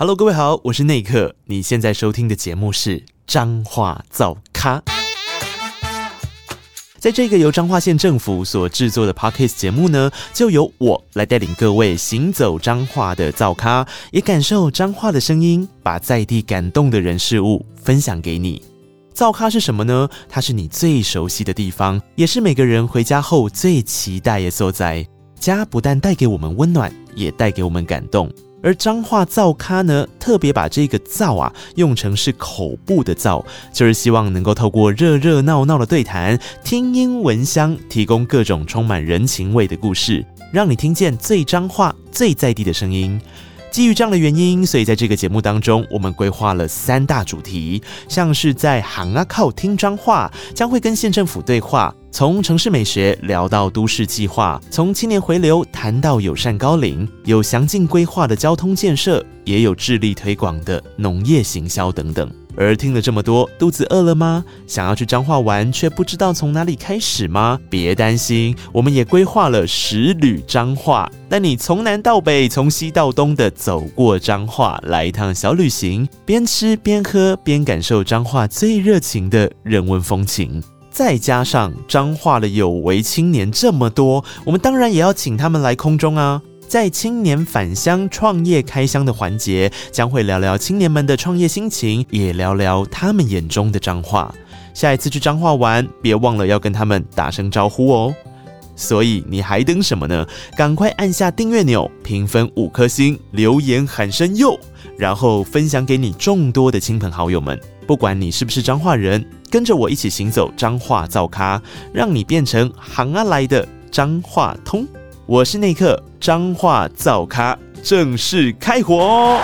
Hello，各位好，我是内克。你现在收听的节目是彰化造咖。在这个由彰化县政府所制作的 Podcast 节目呢，就由我来带领各位行走彰化的造咖，也感受彰化的声音，把在地感动的人事物分享给你。造咖是什么呢？它是你最熟悉的地方，也是每个人回家后最期待的所在。家不但带给我们温暖，也带给我们感动。而彰化造咖呢，特别把这个“造”啊用成是口部的“造”，就是希望能够透过热热闹闹的对谈，听音闻香，提供各种充满人情味的故事，让你听见最彰化、最在地的声音。基于这样的原因，所以在这个节目当中，我们规划了三大主题，像是在行啊靠听彰化，将会跟县政府对话。从城市美学聊到都市计划，从青年回流谈到友善高龄，有详尽规划的交通建设，也有致力推广的农业行销等等。而听了这么多，肚子饿了吗？想要去彰化玩，却不知道从哪里开始吗？别担心，我们也规划了十旅彰化，带你从南到北，从西到东的走过彰化，来一趟小旅行，边吃边喝边感受彰化最热情的人文风情。再加上彰化的有为青年这么多，我们当然也要请他们来空中啊！在青年返乡创业开箱的环节，将会聊聊青年们的创业心情，也聊聊他们眼中的彰化。下一次去彰化玩，别忘了要跟他们打声招呼哦！所以你还等什么呢？赶快按下订阅钮，评分五颗星，留言喊声哟，然后分享给你众多的亲朋好友们。不管你是不是彰化人，跟着我一起行走彰化造咖，让你变成行啊来的彰化通。我是内克，彰化造咖正式开火。